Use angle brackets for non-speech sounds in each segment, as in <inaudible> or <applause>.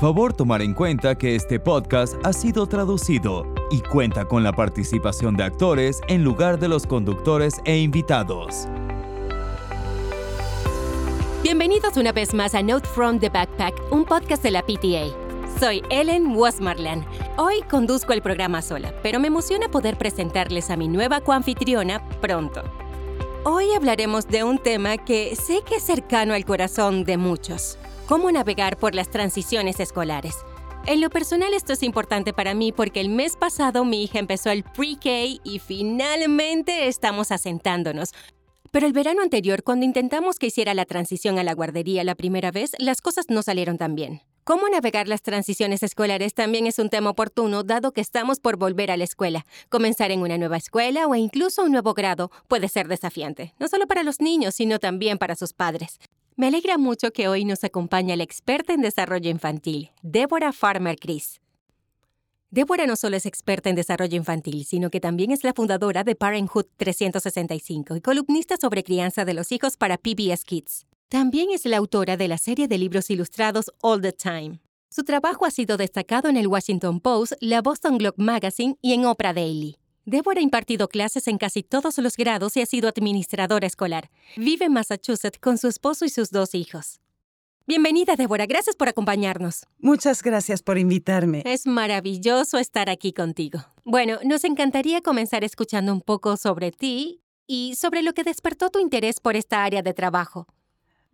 Favor tomar en cuenta que este podcast ha sido traducido y cuenta con la participación de actores en lugar de los conductores e invitados. Bienvenidos una vez más a Note from the Backpack, un podcast de la PTA. Soy Ellen Wasmarlan. Hoy conduzco el programa sola, pero me emociona poder presentarles a mi nueva coanfitriona pronto. Hoy hablaremos de un tema que sé que es cercano al corazón de muchos, cómo navegar por las transiciones escolares. En lo personal esto es importante para mí porque el mes pasado mi hija empezó el pre-K y finalmente estamos asentándonos. Pero el verano anterior, cuando intentamos que hiciera la transición a la guardería la primera vez, las cosas no salieron tan bien. Cómo navegar las transiciones escolares también es un tema oportuno dado que estamos por volver a la escuela. Comenzar en una nueva escuela o incluso un nuevo grado puede ser desafiante, no solo para los niños, sino también para sus padres. Me alegra mucho que hoy nos acompañe la experta en desarrollo infantil, Débora Farmer Chris. Débora no solo es experta en desarrollo infantil, sino que también es la fundadora de Parenthood 365 y columnista sobre crianza de los hijos para PBS Kids. También es la autora de la serie de libros ilustrados All the Time. Su trabajo ha sido destacado en el Washington Post, la Boston Globe Magazine y en Oprah Daily. Débora ha impartido clases en casi todos los grados y ha sido administradora escolar. Vive en Massachusetts con su esposo y sus dos hijos. Bienvenida, Débora. Gracias por acompañarnos. Muchas gracias por invitarme. Es maravilloso estar aquí contigo. Bueno, nos encantaría comenzar escuchando un poco sobre ti y sobre lo que despertó tu interés por esta área de trabajo.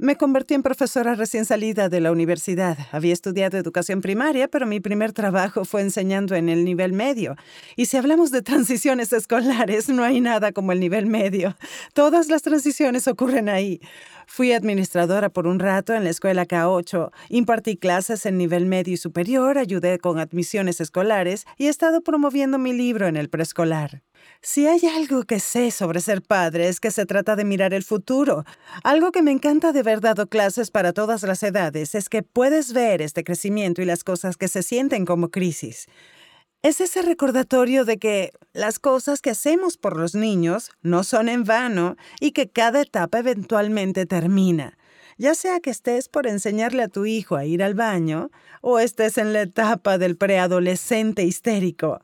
Me convertí en profesora recién salida de la universidad. Había estudiado educación primaria, pero mi primer trabajo fue enseñando en el nivel medio. Y si hablamos de transiciones escolares, no hay nada como el nivel medio. Todas las transiciones ocurren ahí. Fui administradora por un rato en la escuela K8, impartí clases en nivel medio y superior, ayudé con admisiones escolares y he estado promoviendo mi libro en el preescolar. Si hay algo que sé sobre ser padre es que se trata de mirar el futuro. Algo que me encanta de haber dado clases para todas las edades es que puedes ver este crecimiento y las cosas que se sienten como crisis. Es ese recordatorio de que las cosas que hacemos por los niños no son en vano y que cada etapa eventualmente termina. Ya sea que estés por enseñarle a tu hijo a ir al baño o estés en la etapa del preadolescente histérico.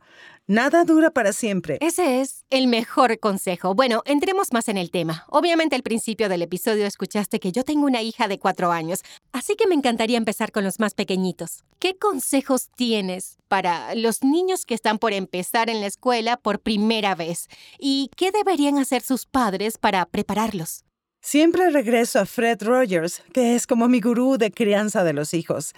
Nada dura para siempre. Ese es el mejor consejo. Bueno, entremos más en el tema. Obviamente al principio del episodio escuchaste que yo tengo una hija de cuatro años, así que me encantaría empezar con los más pequeñitos. ¿Qué consejos tienes para los niños que están por empezar en la escuela por primera vez? ¿Y qué deberían hacer sus padres para prepararlos? Siempre regreso a Fred Rogers, que es como mi gurú de crianza de los hijos.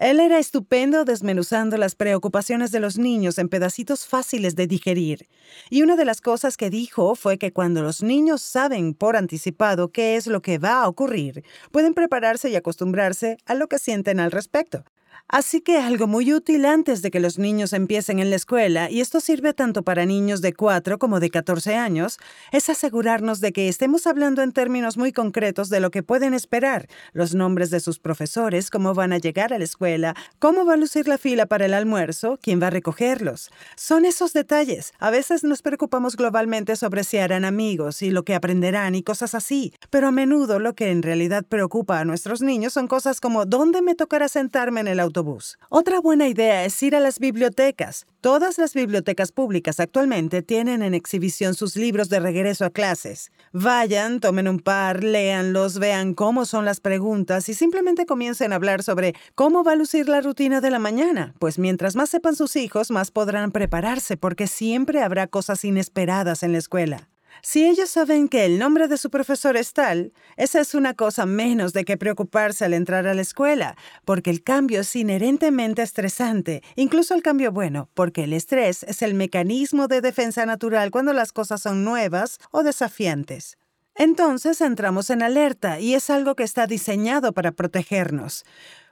Él era estupendo desmenuzando las preocupaciones de los niños en pedacitos fáciles de digerir. Y una de las cosas que dijo fue que cuando los niños saben por anticipado qué es lo que va a ocurrir, pueden prepararse y acostumbrarse a lo que sienten al respecto. Así que algo muy útil antes de que los niños empiecen en la escuela, y esto sirve tanto para niños de 4 como de 14 años, es asegurarnos de que estemos hablando en términos muy concretos de lo que pueden esperar, los nombres de sus profesores, cómo van a llegar a la escuela, cómo va a lucir la fila para el almuerzo, quién va a recogerlos. Son esos detalles. A veces nos preocupamos globalmente sobre si harán amigos y lo que aprenderán y cosas así, pero a menudo lo que en realidad preocupa a nuestros niños son cosas como dónde me tocará sentarme en el autobús otra buena idea es ir a las bibliotecas. Todas las bibliotecas públicas actualmente tienen en exhibición sus libros de regreso a clases. Vayan, tomen un par, léanlos, vean cómo son las preguntas y simplemente comiencen a hablar sobre cómo va a lucir la rutina de la mañana, pues mientras más sepan sus hijos, más podrán prepararse porque siempre habrá cosas inesperadas en la escuela. Si ellos saben que el nombre de su profesor es tal, esa es una cosa menos de que preocuparse al entrar a la escuela, porque el cambio es inherentemente estresante, incluso el cambio bueno, porque el estrés es el mecanismo de defensa natural cuando las cosas son nuevas o desafiantes. Entonces entramos en alerta y es algo que está diseñado para protegernos.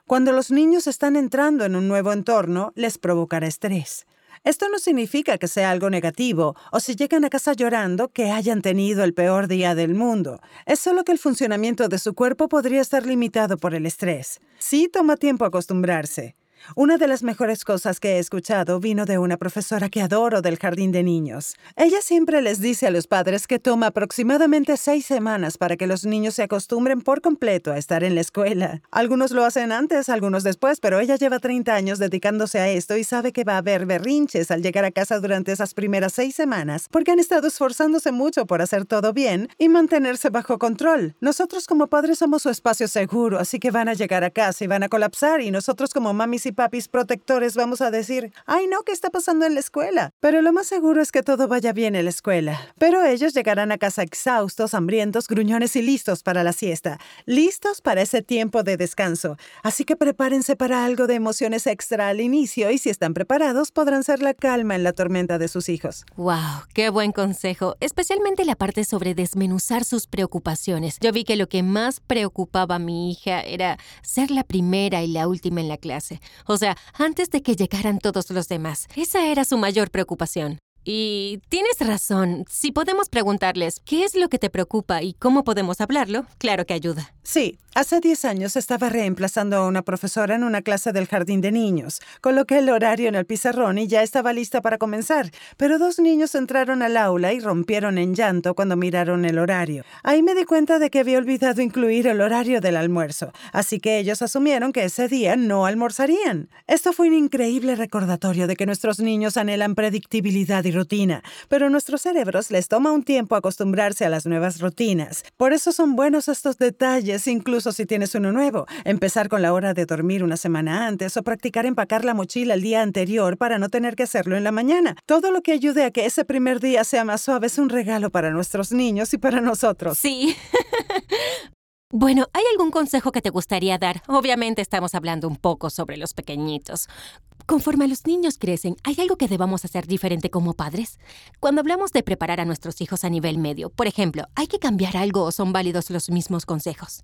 Cuando los niños están entrando en un nuevo entorno, les provocará estrés. Esto no significa que sea algo negativo o si llegan a casa llorando que hayan tenido el peor día del mundo. Es solo que el funcionamiento de su cuerpo podría estar limitado por el estrés. Sí toma tiempo acostumbrarse. Una de las mejores cosas que he escuchado vino de una profesora que adoro del jardín de niños. Ella siempre les dice a los padres que toma aproximadamente seis semanas para que los niños se acostumbren por completo a estar en la escuela. Algunos lo hacen antes, algunos después, pero ella lleva 30 años dedicándose a esto y sabe que va a haber berrinches al llegar a casa durante esas primeras seis semanas porque han estado esforzándose mucho por hacer todo bien y mantenerse bajo control. Nosotros como padres somos su espacio seguro, así que van a llegar a casa y van a colapsar y nosotros como mamis y papis protectores vamos a decir, ay no, ¿qué está pasando en la escuela? Pero lo más seguro es que todo vaya bien en la escuela. Pero ellos llegarán a casa exhaustos, hambrientos, gruñones y listos para la siesta, listos para ese tiempo de descanso. Así que prepárense para algo de emociones extra al inicio y si están preparados podrán ser la calma en la tormenta de sus hijos. ¡Wow! ¡Qué buen consejo! Especialmente la parte sobre desmenuzar sus preocupaciones. Yo vi que lo que más preocupaba a mi hija era ser la primera y la última en la clase. O sea, antes de que llegaran todos los demás. Esa era su mayor preocupación. Y tienes razón. Si podemos preguntarles qué es lo que te preocupa y cómo podemos hablarlo, claro que ayuda. Sí, hace 10 años estaba reemplazando a una profesora en una clase del jardín de niños. Coloqué el horario en el pizarrón y ya estaba lista para comenzar, pero dos niños entraron al aula y rompieron en llanto cuando miraron el horario. Ahí me di cuenta de que había olvidado incluir el horario del almuerzo, así que ellos asumieron que ese día no almorzarían. Esto fue un increíble recordatorio de que nuestros niños anhelan predictibilidad y rutina, pero a nuestros cerebros les toma un tiempo acostumbrarse a las nuevas rutinas. Por eso son buenos estos detalles, incluso si tienes uno nuevo. Empezar con la hora de dormir una semana antes o practicar empacar la mochila el día anterior para no tener que hacerlo en la mañana. Todo lo que ayude a que ese primer día sea más suave es un regalo para nuestros niños y para nosotros. Sí. <laughs> Bueno, ¿hay algún consejo que te gustaría dar? Obviamente estamos hablando un poco sobre los pequeñitos. Conforme los niños crecen, ¿hay algo que debamos hacer diferente como padres? Cuando hablamos de preparar a nuestros hijos a nivel medio, por ejemplo, ¿hay que cambiar algo o son válidos los mismos consejos?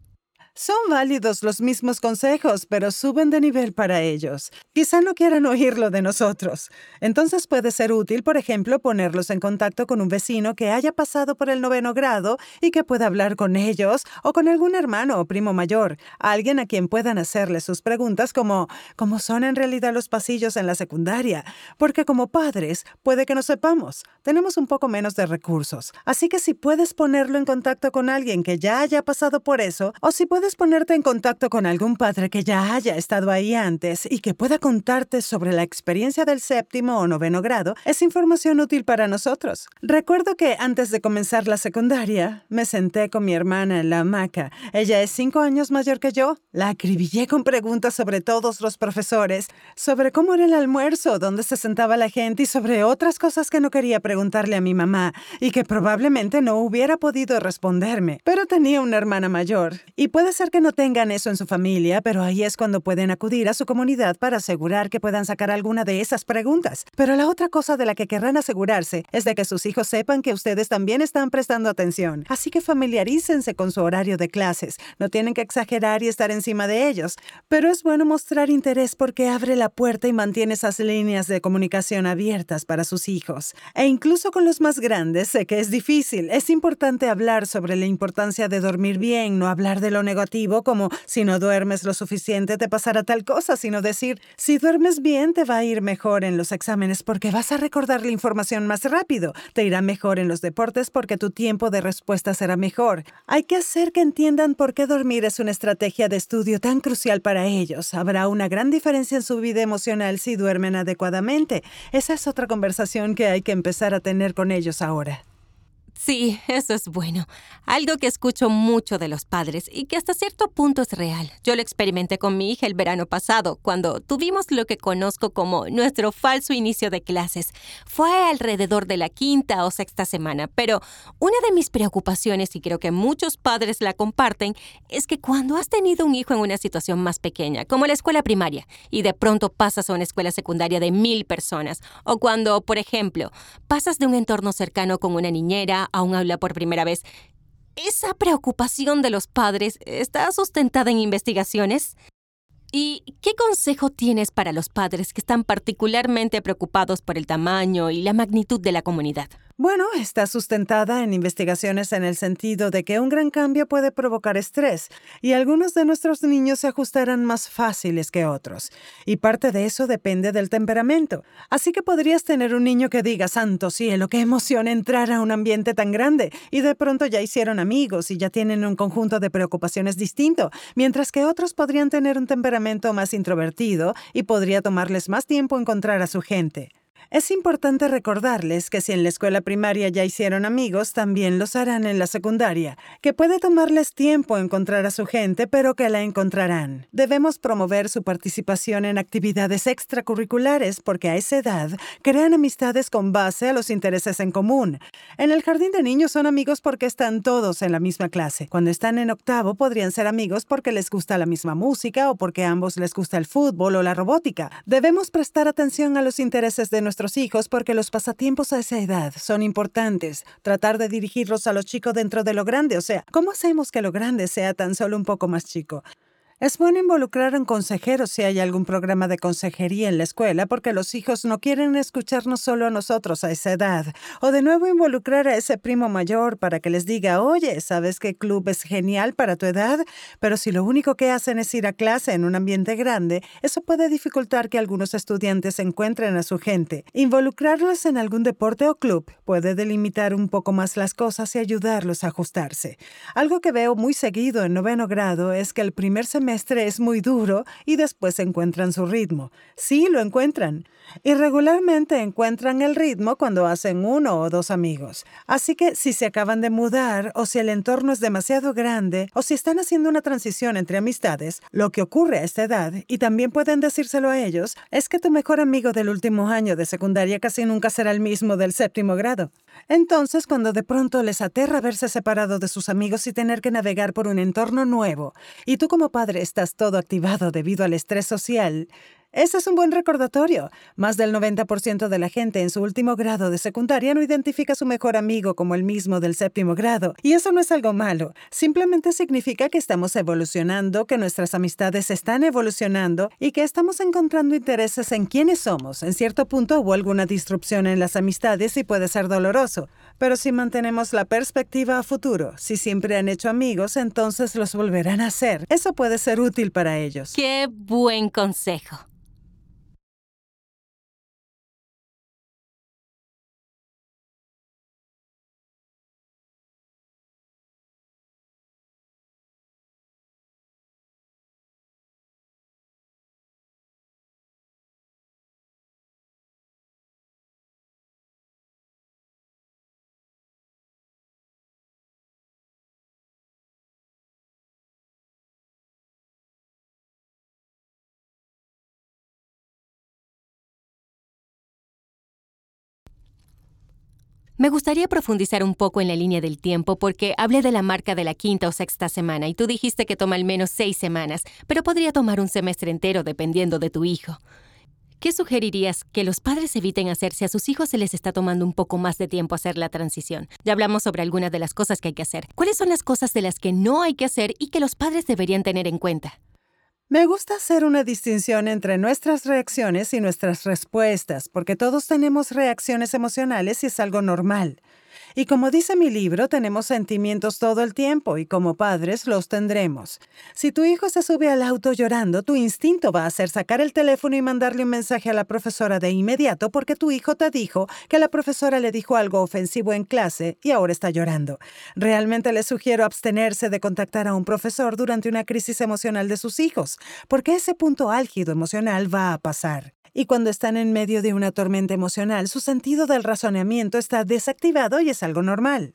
Son válidos los mismos consejos, pero suben de nivel para ellos. Quizá no quieran oírlo de nosotros. Entonces puede ser útil, por ejemplo, ponerlos en contacto con un vecino que haya pasado por el noveno grado y que pueda hablar con ellos, o con algún hermano o primo mayor, alguien a quien puedan hacerle sus preguntas como ¿cómo son en realidad los pasillos en la secundaria? Porque como padres, puede que no sepamos. Tenemos un poco menos de recursos. Así que si puedes ponerlo en contacto con alguien que ya haya pasado por eso, o si puedes ponerte en contacto con algún padre que ya haya estado ahí antes y que pueda contarte sobre la experiencia del séptimo o noveno grado, es información útil para nosotros. Recuerdo que antes de comenzar la secundaria, me senté con mi hermana en la hamaca. Ella es cinco años mayor que yo. La acribillé con preguntas sobre todos los profesores, sobre cómo era el almuerzo, dónde se sentaba la gente y sobre otras cosas que no quería preguntarle a mi mamá y que probablemente no hubiera podido responderme. Pero tenía una hermana mayor y puede ser que no tengan eso en su familia, pero ahí es cuando pueden acudir a su comunidad para asegurar que puedan sacar alguna de esas preguntas. Pero la otra cosa de la que querrán asegurarse es de que sus hijos sepan que ustedes también están prestando atención. Así que familiarícense con su horario de clases. No tienen que exagerar y estar encima de ellos. Pero es bueno mostrar interés porque abre la puerta y mantiene esas líneas de comunicación abiertas para sus hijos. E con los más grandes sé que es difícil. Es importante hablar sobre la importancia de dormir bien, no hablar de lo negativo como si no duermes lo suficiente te pasará tal cosa, sino decir, si duermes bien te va a ir mejor en los exámenes porque vas a recordar la información más rápido, te irá mejor en los deportes porque tu tiempo de respuesta será mejor. Hay que hacer que entiendan por qué dormir es una estrategia de estudio tan crucial para ellos. Habrá una gran diferencia en su vida emocional si duermen adecuadamente. Esa es otra conversación que hay que empezar a tener con ellos ahora. Sí, eso es bueno. Algo que escucho mucho de los padres y que hasta cierto punto es real. Yo lo experimenté con mi hija el verano pasado, cuando tuvimos lo que conozco como nuestro falso inicio de clases. Fue alrededor de la quinta o sexta semana, pero una de mis preocupaciones, y creo que muchos padres la comparten, es que cuando has tenido un hijo en una situación más pequeña, como la escuela primaria, y de pronto pasas a una escuela secundaria de mil personas, o cuando, por ejemplo, pasas de un entorno cercano con una niñera, aún habla por primera vez, ¿esa preocupación de los padres está sustentada en investigaciones? ¿Y qué consejo tienes para los padres que están particularmente preocupados por el tamaño y la magnitud de la comunidad? Bueno, está sustentada en investigaciones en el sentido de que un gran cambio puede provocar estrés y algunos de nuestros niños se ajustarán más fáciles que otros. Y parte de eso depende del temperamento. Así que podrías tener un niño que diga, santo cielo, qué emoción entrar a un ambiente tan grande y de pronto ya hicieron amigos y ya tienen un conjunto de preocupaciones distinto, mientras que otros podrían tener un temperamento más introvertido y podría tomarles más tiempo encontrar a su gente. Es importante recordarles que si en la escuela primaria ya hicieron amigos, también los harán en la secundaria, que puede tomarles tiempo encontrar a su gente, pero que la encontrarán. Debemos promover su participación en actividades extracurriculares porque a esa edad crean amistades con base a los intereses en común. En el jardín de niños son amigos porque están todos en la misma clase. Cuando están en octavo podrían ser amigos porque les gusta la misma música o porque a ambos les gusta el fútbol o la robótica. Debemos prestar atención a los intereses de nuestros nuestros hijos porque los pasatiempos a esa edad son importantes. Tratar de dirigirlos a los chicos dentro de lo grande, o sea, ¿cómo hacemos que lo grande sea tan solo un poco más chico? Es bueno involucrar a un consejero si hay algún programa de consejería en la escuela porque los hijos no quieren escucharnos solo a nosotros a esa edad. O de nuevo involucrar a ese primo mayor para que les diga, oye, ¿sabes qué club es genial para tu edad? Pero si lo único que hacen es ir a clase en un ambiente grande, eso puede dificultar que algunos estudiantes encuentren a su gente. Involucrarlos en algún deporte o club puede delimitar un poco más las cosas y ayudarlos a ajustarse. Algo que veo muy seguido en noveno grado es que el primer semestre semestre es muy duro y después encuentran su ritmo. Sí, lo encuentran. Y regularmente encuentran el ritmo cuando hacen uno o dos amigos. Así que si se acaban de mudar o si el entorno es demasiado grande o si están haciendo una transición entre amistades, lo que ocurre a esta edad, y también pueden decírselo a ellos, es que tu mejor amigo del último año de secundaria casi nunca será el mismo del séptimo grado. Entonces, cuando de pronto les aterra verse separado de sus amigos y tener que navegar por un entorno nuevo, y tú como padre estás todo activado debido al estrés social, ese es un buen recordatorio. Más del 90% de la gente en su último grado de secundaria no identifica a su mejor amigo como el mismo del séptimo grado. Y eso no es algo malo. Simplemente significa que estamos evolucionando, que nuestras amistades están evolucionando y que estamos encontrando intereses en quiénes somos. En cierto punto hubo alguna disrupción en las amistades y puede ser doloroso. Pero si mantenemos la perspectiva a futuro, si siempre han hecho amigos, entonces los volverán a hacer. Eso puede ser útil para ellos. Qué buen consejo. Me gustaría profundizar un poco en la línea del tiempo porque hablé de la marca de la quinta o sexta semana y tú dijiste que toma al menos seis semanas, pero podría tomar un semestre entero dependiendo de tu hijo. ¿Qué sugerirías que los padres eviten hacer si a sus hijos se les está tomando un poco más de tiempo hacer la transición? Ya hablamos sobre algunas de las cosas que hay que hacer. ¿Cuáles son las cosas de las que no hay que hacer y que los padres deberían tener en cuenta? Me gusta hacer una distinción entre nuestras reacciones y nuestras respuestas, porque todos tenemos reacciones emocionales y es algo normal. Y como dice mi libro, tenemos sentimientos todo el tiempo y como padres los tendremos. Si tu hijo se sube al auto llorando, tu instinto va a ser sacar el teléfono y mandarle un mensaje a la profesora de inmediato porque tu hijo te dijo que la profesora le dijo algo ofensivo en clase y ahora está llorando. Realmente les sugiero abstenerse de contactar a un profesor durante una crisis emocional de sus hijos, porque ese punto álgido emocional va a pasar y cuando están en medio de una tormenta emocional, su sentido del razonamiento está desactivado y es algo normal.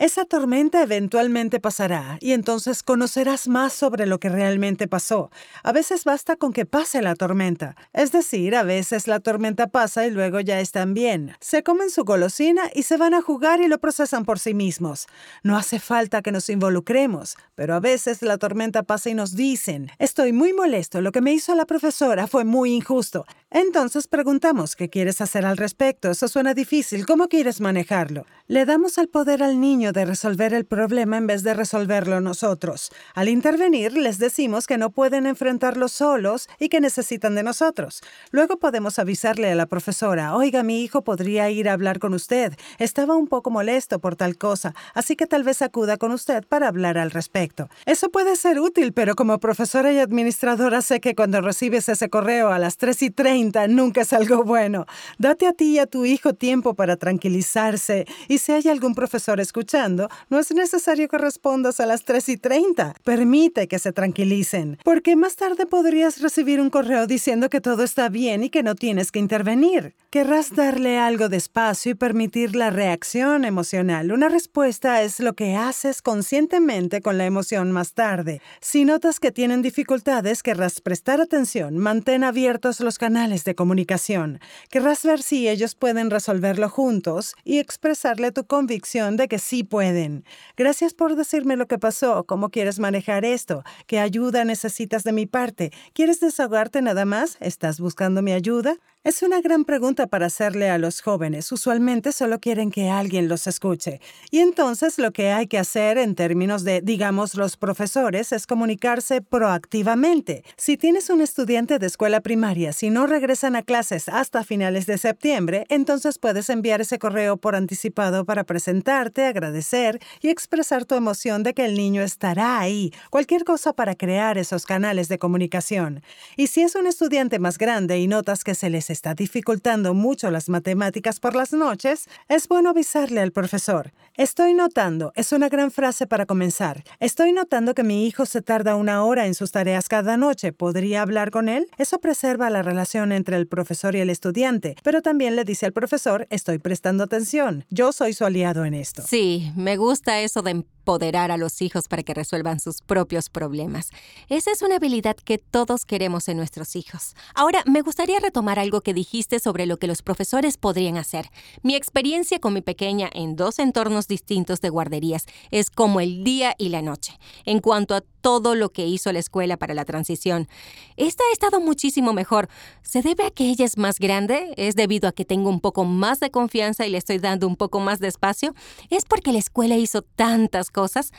Esa tormenta eventualmente pasará y entonces conocerás más sobre lo que realmente pasó. A veces basta con que pase la tormenta. Es decir, a veces la tormenta pasa y luego ya están bien. Se comen su golosina y se van a jugar y lo procesan por sí mismos. No hace falta que nos involucremos, pero a veces la tormenta pasa y nos dicen, estoy muy molesto, lo que me hizo la profesora fue muy injusto. Entonces preguntamos, ¿qué quieres hacer al respecto? Eso suena difícil, ¿cómo quieres manejarlo? Le damos el poder al niño de resolver el problema en vez de resolverlo nosotros. Al intervenir, les decimos que no pueden enfrentarlo solos y que necesitan de nosotros. Luego podemos avisarle a la profesora, oiga, mi hijo podría ir a hablar con usted. Estaba un poco molesto por tal cosa, así que tal vez acuda con usted para hablar al respecto. Eso puede ser útil, pero como profesora y administradora sé que cuando recibes ese correo a las 3 y 30, nunca es algo bueno. Date a ti y a tu hijo tiempo para tranquilizarse y si hay algún profesor escuchando, no es necesario que respondas a las 3 y 30. Permite que se tranquilicen, porque más tarde podrías recibir un correo diciendo que todo está bien y que no tienes que intervenir. Querrás darle algo de espacio y permitir la reacción emocional. Una respuesta es lo que haces conscientemente con la emoción más tarde. Si notas que tienen dificultades, querrás prestar atención, mantén abiertos los canales de comunicación. Querrás ver si ellos pueden resolverlo juntos y expresarle tu convicción de que sí pueden. Gracias por decirme lo que pasó, cómo quieres manejar esto, qué ayuda necesitas de mi parte. ¿Quieres desahogarte nada más? ¿Estás buscando mi ayuda? Es una gran pregunta para hacerle a los jóvenes. Usualmente solo quieren que alguien los escuche. Y entonces lo que hay que hacer en términos de, digamos, los profesores es comunicarse proactivamente. Si tienes un estudiante de escuela primaria, si no regresan a clases hasta finales de septiembre, entonces puedes enviar ese correo por anticipado para presentarte, agradecer y expresar tu emoción de que el niño estará ahí. Cualquier cosa para crear esos canales de comunicación. Y si es un estudiante más grande y notas que se les está dificultando mucho las matemáticas por las noches, es bueno avisarle al profesor. Estoy notando, es una gran frase para comenzar. Estoy notando que mi hijo se tarda una hora en sus tareas cada noche. ¿Podría hablar con él? Eso preserva la relación entre el profesor y el estudiante, pero también le dice al profesor, estoy prestando atención. Yo soy su aliado en esto. Sí, me gusta eso de empoderar a los hijos para que resuelvan sus propios problemas. Esa es una habilidad que todos queremos en nuestros hijos. Ahora, me gustaría retomar algo que dijiste sobre lo que los profesores podrían hacer. Mi experiencia con mi pequeña en dos entornos distintos de guarderías es como el día y la noche, en cuanto a todo lo que hizo la escuela para la transición. Esta ha estado muchísimo mejor. ¿Se debe a que ella es más grande? ¿Es debido a que tengo un poco más de confianza y le estoy dando un poco más de espacio? ¿Es porque la escuela hizo tantas cosas?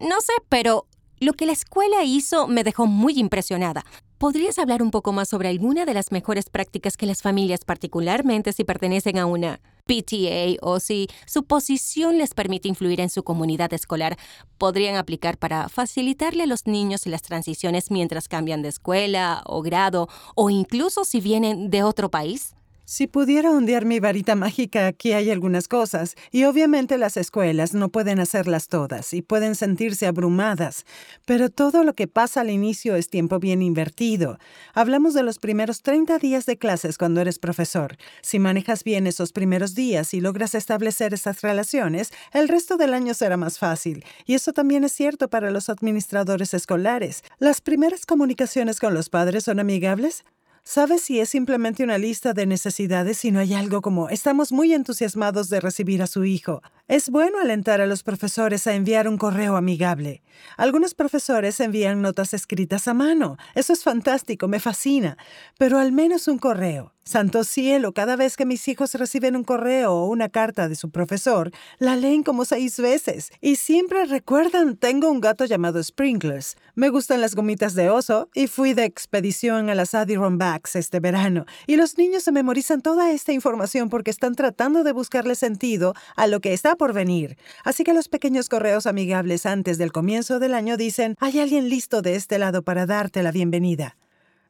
No sé, pero lo que la escuela hizo me dejó muy impresionada. ¿Podrías hablar un poco más sobre alguna de las mejores prácticas que las familias, particularmente si pertenecen a una PTA o si su posición les permite influir en su comunidad escolar, podrían aplicar para facilitarle a los niños las transiciones mientras cambian de escuela o grado o incluso si vienen de otro país? Si pudiera ondear mi varita mágica, aquí hay algunas cosas, y obviamente las escuelas no pueden hacerlas todas y pueden sentirse abrumadas, pero todo lo que pasa al inicio es tiempo bien invertido. Hablamos de los primeros 30 días de clases cuando eres profesor. Si manejas bien esos primeros días y logras establecer esas relaciones, el resto del año será más fácil, y eso también es cierto para los administradores escolares. ¿Las primeras comunicaciones con los padres son amigables? ¿Sabes si es simplemente una lista de necesidades si no hay algo como estamos muy entusiasmados de recibir a su hijo? Es bueno alentar a los profesores a enviar un correo amigable. Algunos profesores envían notas escritas a mano. Eso es fantástico, me fascina. Pero al menos un correo. Santo cielo, cada vez que mis hijos reciben un correo o una carta de su profesor, la leen como seis veces. Y siempre recuerdan, tengo un gato llamado Sprinklers. Me gustan las gomitas de oso y fui de expedición a las Adirondacks este verano. Y los niños se memorizan toda esta información porque están tratando de buscarle sentido a lo que está por venir. Así que los pequeños correos amigables antes del comienzo del año dicen, hay alguien listo de este lado para darte la bienvenida.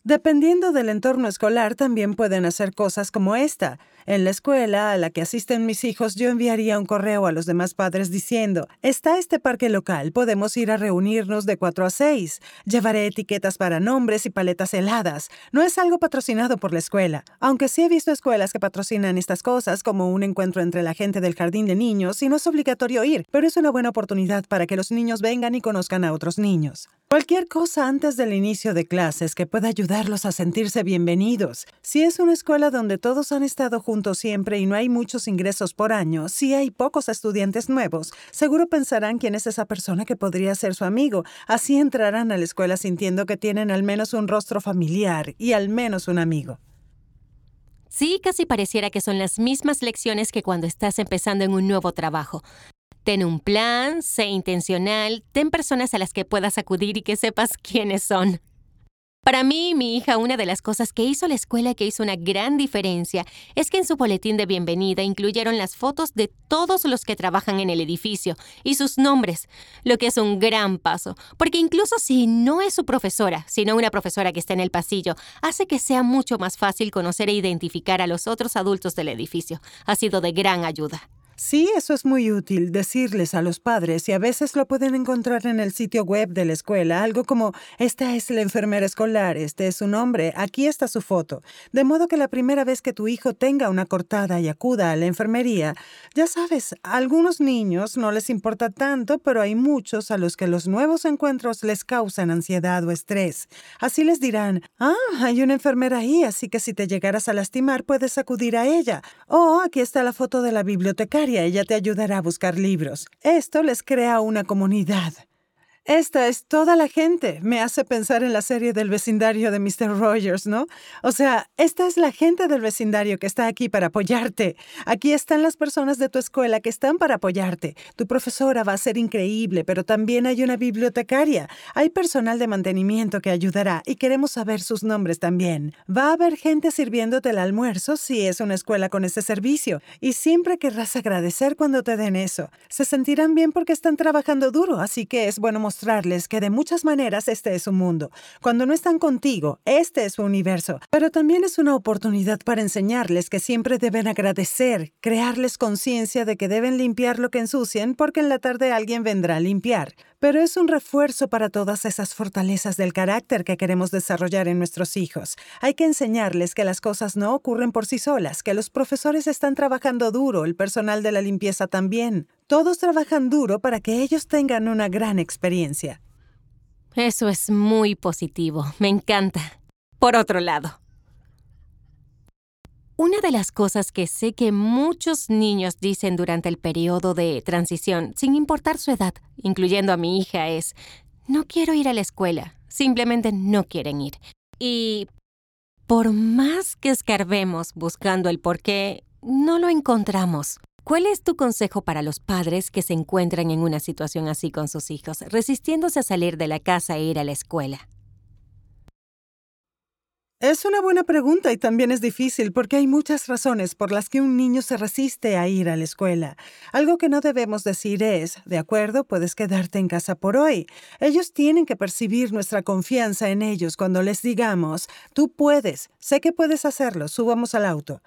Dependiendo del entorno escolar, también pueden hacer cosas como esta. En la escuela a la que asisten mis hijos, yo enviaría un correo a los demás padres diciendo, está este parque local, podemos ir a reunirnos de 4 a 6. Llevaré etiquetas para nombres y paletas heladas. No es algo patrocinado por la escuela, aunque sí he visto escuelas que patrocinan estas cosas, como un encuentro entre la gente del jardín de niños, y no es obligatorio ir, pero es una buena oportunidad para que los niños vengan y conozcan a otros niños. Cualquier cosa antes del inicio de clases que pueda ayudarlos a sentirse bienvenidos. Si es una escuela donde todos han estado juntos, siempre y no hay muchos ingresos por año, si hay pocos estudiantes nuevos, seguro pensarán quién es esa persona que podría ser su amigo. Así entrarán a la escuela sintiendo que tienen al menos un rostro familiar y al menos un amigo. Sí, casi pareciera que son las mismas lecciones que cuando estás empezando en un nuevo trabajo. Ten un plan, sé intencional, ten personas a las que puedas acudir y que sepas quiénes son. Para mí, mi hija, una de las cosas que hizo la escuela que hizo una gran diferencia es que en su boletín de bienvenida incluyeron las fotos de todos los que trabajan en el edificio y sus nombres, lo que es un gran paso, porque incluso si no es su profesora, sino una profesora que está en el pasillo, hace que sea mucho más fácil conocer e identificar a los otros adultos del edificio. Ha sido de gran ayuda. Sí, eso es muy útil, decirles a los padres, y a veces lo pueden encontrar en el sitio web de la escuela, algo como, esta es la enfermera escolar, este es su nombre, aquí está su foto. De modo que la primera vez que tu hijo tenga una cortada y acuda a la enfermería, ya sabes, a algunos niños no les importa tanto, pero hay muchos a los que los nuevos encuentros les causan ansiedad o estrés. Así les dirán, ah, hay una enfermera ahí, así que si te llegaras a lastimar puedes acudir a ella. O aquí está la foto de la bibliotecaria ella te ayudará a buscar libros. Esto les crea una comunidad. Esta es toda la gente. Me hace pensar en la serie del vecindario de Mr. Rogers, ¿no? O sea, esta es la gente del vecindario que está aquí para apoyarte. Aquí están las personas de tu escuela que están para apoyarte. Tu profesora va a ser increíble, pero también hay una bibliotecaria. Hay personal de mantenimiento que ayudará y queremos saber sus nombres también. Va a haber gente sirviéndote el almuerzo si es una escuela con ese servicio. Y siempre querrás agradecer cuando te den eso. Se sentirán bien porque están trabajando duro, así que es bueno mostrar que de muchas maneras este es su mundo. Cuando no están contigo, este es su universo. Pero también es una oportunidad para enseñarles que siempre deben agradecer, crearles conciencia de que deben limpiar lo que ensucien porque en la tarde alguien vendrá a limpiar. Pero es un refuerzo para todas esas fortalezas del carácter que queremos desarrollar en nuestros hijos. Hay que enseñarles que las cosas no ocurren por sí solas, que los profesores están trabajando duro, el personal de la limpieza también. Todos trabajan duro para que ellos tengan una gran experiencia. Eso es muy positivo, me encanta. Por otro lado, una de las cosas que sé que muchos niños dicen durante el periodo de transición, sin importar su edad, incluyendo a mi hija, es, no quiero ir a la escuela, simplemente no quieren ir. Y por más que escarbemos buscando el por qué, no lo encontramos. ¿Cuál es tu consejo para los padres que se encuentran en una situación así con sus hijos, resistiéndose a salir de la casa e ir a la escuela? Es una buena pregunta y también es difícil porque hay muchas razones por las que un niño se resiste a ir a la escuela. Algo que no debemos decir es, de acuerdo, puedes quedarte en casa por hoy. Ellos tienen que percibir nuestra confianza en ellos cuando les digamos, tú puedes, sé que puedes hacerlo, subamos al auto.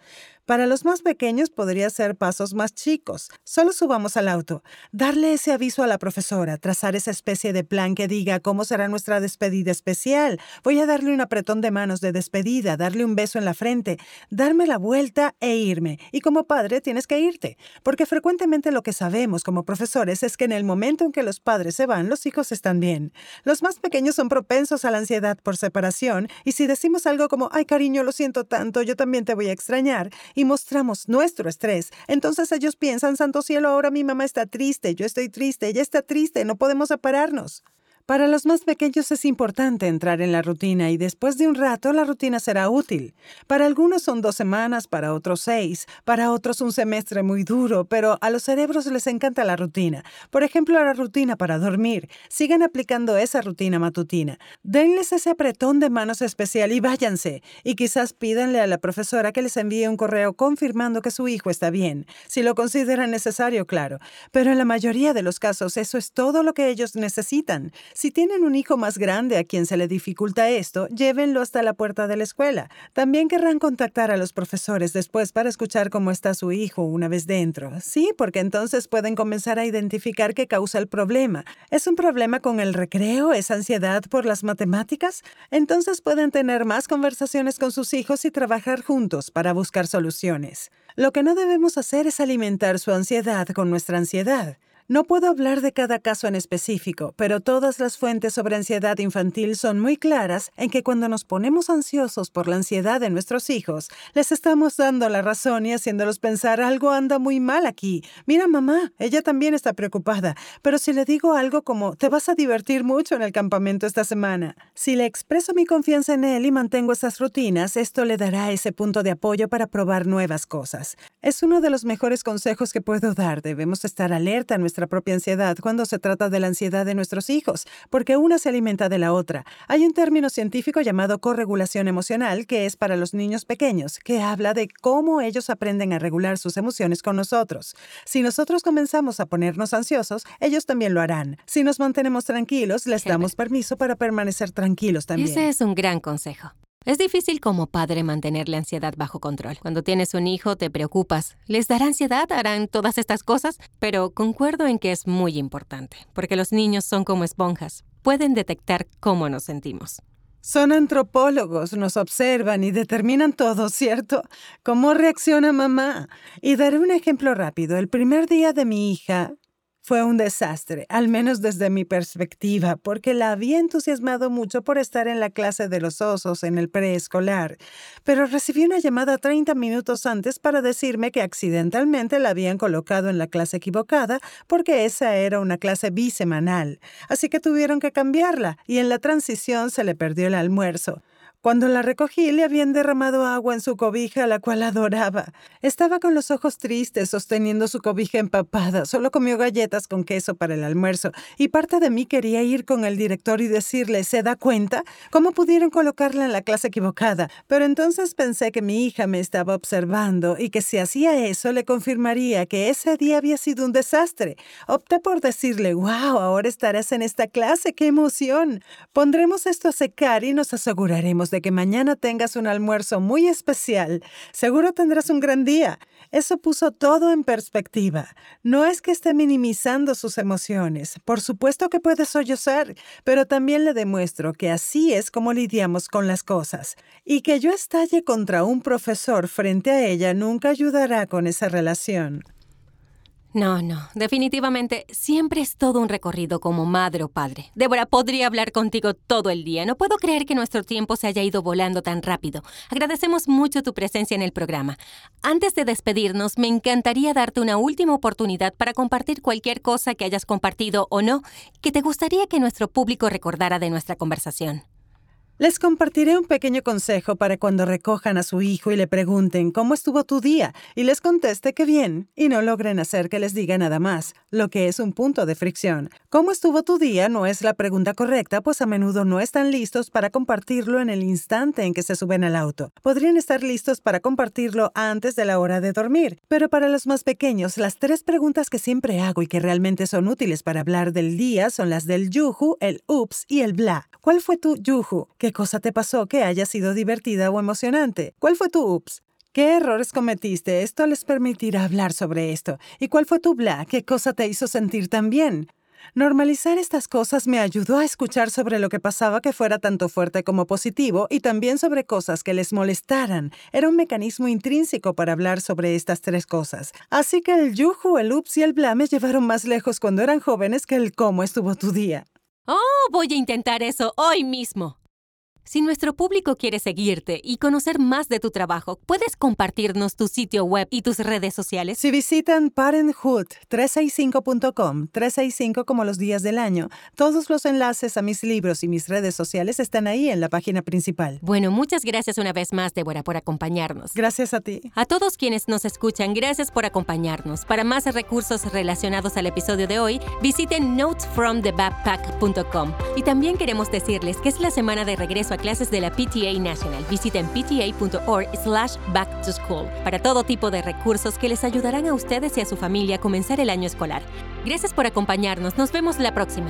Para los más pequeños podría ser pasos más chicos. Solo subamos al auto, darle ese aviso a la profesora, trazar esa especie de plan que diga cómo será nuestra despedida especial. Voy a darle un apretón de manos de despedida, darle un beso en la frente, darme la vuelta e irme. Y como padre tienes que irte, porque frecuentemente lo que sabemos como profesores es que en el momento en que los padres se van, los hijos están bien. Los más pequeños son propensos a la ansiedad por separación y si decimos algo como, ay cariño, lo siento tanto, yo también te voy a extrañar, y mostramos nuestro estrés, entonces ellos piensan, Santo Cielo, ahora mi mamá está triste, yo estoy triste, ella está triste, no podemos separarnos. Para los más pequeños es importante entrar en la rutina y después de un rato la rutina será útil. Para algunos son dos semanas, para otros seis, para otros un semestre muy duro, pero a los cerebros les encanta la rutina. Por ejemplo, la rutina para dormir. Sigan aplicando esa rutina matutina. Denles ese apretón de manos especial y váyanse. Y quizás pídanle a la profesora que les envíe un correo confirmando que su hijo está bien, si lo consideran necesario, claro. Pero en la mayoría de los casos eso es todo lo que ellos necesitan. Si tienen un hijo más grande a quien se le dificulta esto, llévenlo hasta la puerta de la escuela. También querrán contactar a los profesores después para escuchar cómo está su hijo una vez dentro. Sí, porque entonces pueden comenzar a identificar qué causa el problema. ¿Es un problema con el recreo? ¿Es ansiedad por las matemáticas? Entonces pueden tener más conversaciones con sus hijos y trabajar juntos para buscar soluciones. Lo que no debemos hacer es alimentar su ansiedad con nuestra ansiedad. No puedo hablar de cada caso en específico, pero todas las fuentes sobre ansiedad infantil son muy claras en que cuando nos ponemos ansiosos por la ansiedad de nuestros hijos, les estamos dando la razón y haciéndolos pensar algo anda muy mal aquí. Mira mamá, ella también está preocupada, pero si le digo algo como te vas a divertir mucho en el campamento esta semana, si le expreso mi confianza en él y mantengo esas rutinas, esto le dará ese punto de apoyo para probar nuevas cosas. Es uno de los mejores consejos que puedo dar. Debemos estar alerta a nuestra propia ansiedad cuando se trata de la ansiedad de nuestros hijos, porque una se alimenta de la otra. Hay un término científico llamado corregulación emocional que es para los niños pequeños, que habla de cómo ellos aprenden a regular sus emociones con nosotros. Si nosotros comenzamos a ponernos ansiosos, ellos también lo harán. Si nos mantenemos tranquilos, les damos permiso para permanecer tranquilos también. Ese es un gran consejo. Es difícil como padre mantener la ansiedad bajo control. Cuando tienes un hijo te preocupas. ¿Les dará ansiedad? ¿Harán todas estas cosas? Pero concuerdo en que es muy importante, porque los niños son como esponjas. Pueden detectar cómo nos sentimos. Son antropólogos, nos observan y determinan todo, ¿cierto? ¿Cómo reacciona mamá? Y daré un ejemplo rápido. El primer día de mi hija, fue un desastre, al menos desde mi perspectiva, porque la había entusiasmado mucho por estar en la clase de los osos en el preescolar, pero recibí una llamada 30 minutos antes para decirme que accidentalmente la habían colocado en la clase equivocada porque esa era una clase bisemanal, así que tuvieron que cambiarla y en la transición se le perdió el almuerzo. Cuando la recogí le habían derramado agua en su cobija, la cual adoraba. Estaba con los ojos tristes, sosteniendo su cobija empapada. Solo comió galletas con queso para el almuerzo. Y parte de mí quería ir con el director y decirle, ¿se da cuenta? ¿Cómo pudieron colocarla en la clase equivocada? Pero entonces pensé que mi hija me estaba observando y que si hacía eso le confirmaría que ese día había sido un desastre. Opté por decirle, wow, ahora estarás en esta clase, qué emoción. Pondremos esto a secar y nos aseguraremos de que mañana tengas un almuerzo muy especial. Seguro tendrás un gran día. Eso puso todo en perspectiva. No es que esté minimizando sus emociones. Por supuesto que puede sollozar, pero también le demuestro que así es como lidiamos con las cosas. Y que yo estalle contra un profesor frente a ella nunca ayudará con esa relación. No, no, definitivamente siempre es todo un recorrido como madre o padre. Débora, podría hablar contigo todo el día. No puedo creer que nuestro tiempo se haya ido volando tan rápido. Agradecemos mucho tu presencia en el programa. Antes de despedirnos, me encantaría darte una última oportunidad para compartir cualquier cosa que hayas compartido o no que te gustaría que nuestro público recordara de nuestra conversación. Les compartiré un pequeño consejo para cuando recojan a su hijo y le pregunten cómo estuvo tu día y les conteste que bien y no logren hacer que les diga nada más, lo que es un punto de fricción. ¿Cómo estuvo tu día? no es la pregunta correcta, pues a menudo no están listos para compartirlo en el instante en que se suben al auto. Podrían estar listos para compartirlo antes de la hora de dormir, pero para los más pequeños, las tres preguntas que siempre hago y que realmente son útiles para hablar del día son las del yuju, el ups y el bla. ¿Cuál fue tu yuju? ¿Qué cosa te pasó que haya sido divertida o emocionante? ¿Cuál fue tu ups? ¿Qué errores cometiste? Esto les permitirá hablar sobre esto. ¿Y cuál fue tu bla? ¿Qué cosa te hizo sentir tan bien? Normalizar estas cosas me ayudó a escuchar sobre lo que pasaba que fuera tanto fuerte como positivo y también sobre cosas que les molestaran. Era un mecanismo intrínseco para hablar sobre estas tres cosas. Así que el yuju, el ups y el bla me llevaron más lejos cuando eran jóvenes que el cómo estuvo tu día. Oh, voy a intentar eso hoy mismo. Si nuestro público quiere seguirte y conocer más de tu trabajo, ¿puedes compartirnos tu sitio web y tus redes sociales? Si visitan parenthood365.com, 365 como los días del año, todos los enlaces a mis libros y mis redes sociales están ahí en la página principal. Bueno, muchas gracias una vez más, Débora, por acompañarnos. Gracias a ti. A todos quienes nos escuchan, gracias por acompañarnos. Para más recursos relacionados al episodio de hoy, visiten notesfromthebackpack.com. Y también queremos decirles que es la semana de regreso a clases de la PTA National. Visiten pta.org slash back to school para todo tipo de recursos que les ayudarán a ustedes y a su familia a comenzar el año escolar. Gracias por acompañarnos. Nos vemos la próxima.